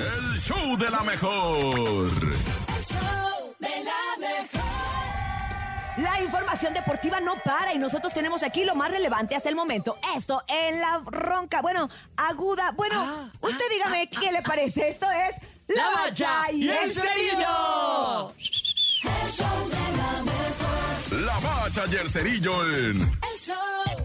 El show de la mejor. El show de la mejor. La información deportiva no para y nosotros tenemos aquí lo más relevante hasta el momento. Esto en la ronca, bueno, aguda. Bueno, usted dígame qué le parece. Esto es La Bacha y el Cerillo. El show de la mejor. La bacha y el cerillo en El show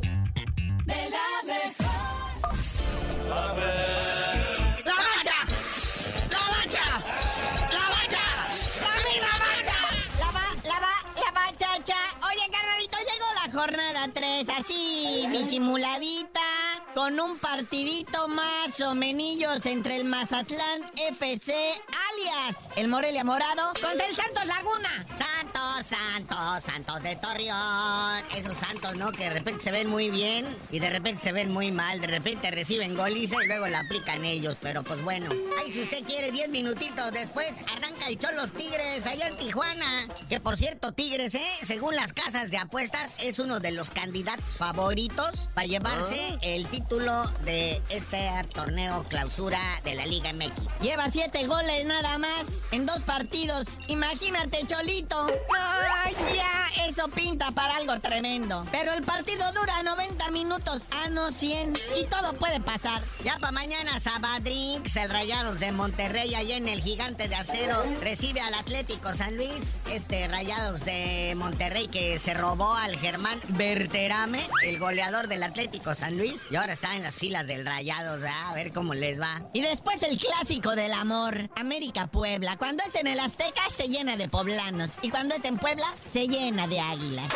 jornada 3, así disimuladita, con un partidito más o menillos entre el Mazatlán FC, alias el Morelia Morado, contra el Santos Laguna. Santos, Santos de Torreón. Esos Santos, ¿no? Que de repente se ven muy bien y de repente se ven muy mal. De repente reciben goliza y luego la aplican ellos. Pero pues bueno. Ay, si usted quiere 10 minutitos después, arranca el Cholos Tigres allá en Tijuana. Que por cierto, Tigres, ¿eh? Según las casas de apuestas, es uno de los candidatos favoritos para llevarse el título de este torneo clausura de la Liga MX. Lleva siete goles nada más en dos partidos. Imagínate, Cholito. Ya, eso pinta para algo tremendo. Pero el partido dura 90 minutos, a no 100. Y todo puede pasar. Ya para mañana, Sabadrix, el Rayados de Monterrey, allá en el Gigante de Acero, recibe al Atlético San Luis. Este Rayados de Monterrey que se robó al Germán Berterame, el goleador del Atlético San Luis. Y ahora está en las filas del Rayados, ¿ah? a ver cómo les va. Y después el clásico del amor, América Puebla. Cuando es en el Azteca se llena de poblanos. Y cuando es en Puebla se llena de águilas.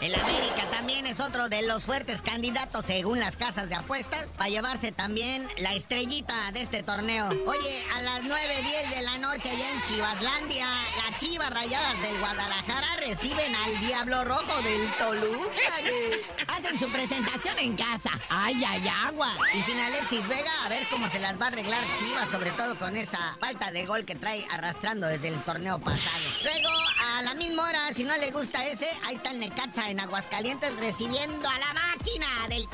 El América también es otro de los fuertes candidatos según las casas de apuestas para llevarse también la estrellita de este torneo. Oye, a las 9.10 de la noche allá en Chivaslandia, las Chivas Rayadas del Guadalajara reciben al Diablo Rojo del Toluca. Hacen su presentación en casa. Ay, ay, agua. Y sin Alexis Vega, a ver cómo se las va a arreglar Chivas, sobre todo con esa falta de gol que trae arrastrando desde el torneo pasado. Luego, a la misma hora, si no le gusta ese, ahí está el Necaxa en Aguascalientes recibiendo a la del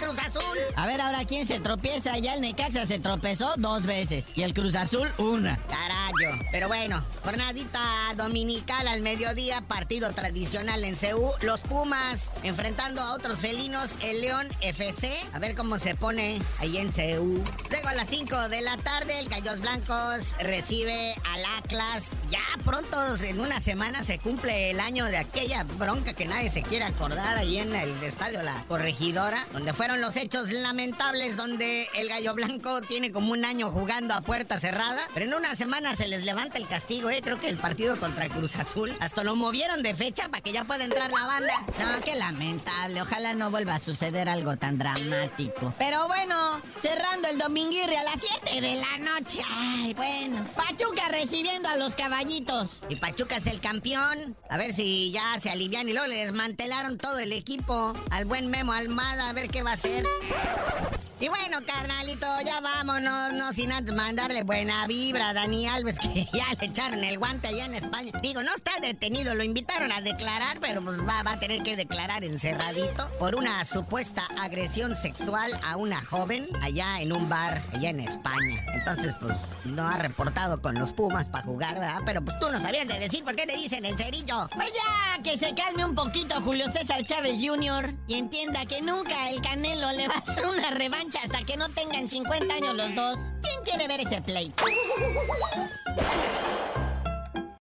Cruz Azul. A ver ahora quién se tropieza. Ya el Necaxa se tropezó dos veces. Y el Cruz Azul una. Carayo. Pero bueno, jornadita dominical al mediodía, partido tradicional en CEU. Los Pumas enfrentando a otros felinos, el León FC. A ver cómo se pone ahí en CEU. Luego a las 5 de la tarde, el Gallos Blancos recibe al Atlas. Ya pronto, en una semana, se cumple el año de aquella bronca que nadie se quiere acordar ahí en el estadio La Corregidora, donde fueron los hechos lamentables, donde el Gallo Blanco tiene como un año jugando a puerta cerrada. Pero en una semana se les levanta el castigo, ¿eh? Creo que el partido contra Cruz Azul. Hasta lo movieron de fecha para que ya pueda entrar la banda. No, qué lamentable. Ojalá no vuelva a suceder algo tan dramático. Pero bueno, cerrando el dominguirre a las 7 de la noche. Ay, bueno. Pachuca recibiendo a los caballitos. Y Pachuca es el campeón. A ver si ya se alivian y luego le desmantelaron todo el equipo al buen Memo Almada. A ver qué va a acontecer. Y bueno, carnalito, ya vámonos, no sin antes mandarle buena vibra a Dani Alves, que ya le echaron el guante allá en España. Digo, no está detenido, lo invitaron a declarar, pero pues va, va a tener que declarar encerradito por una supuesta agresión sexual a una joven allá en un bar, allá en España. Entonces, pues, no ha reportado con los Pumas para jugar, ¿verdad? Pero pues tú no sabías de decir por qué te dicen el cerillo. Pues ya, que se calme un poquito Julio César Chávez Jr. y entienda que nunca el Canelo le va a dar una revancha hasta que no tengan 50 años los dos. ¿Quién quiere ver ese pleito?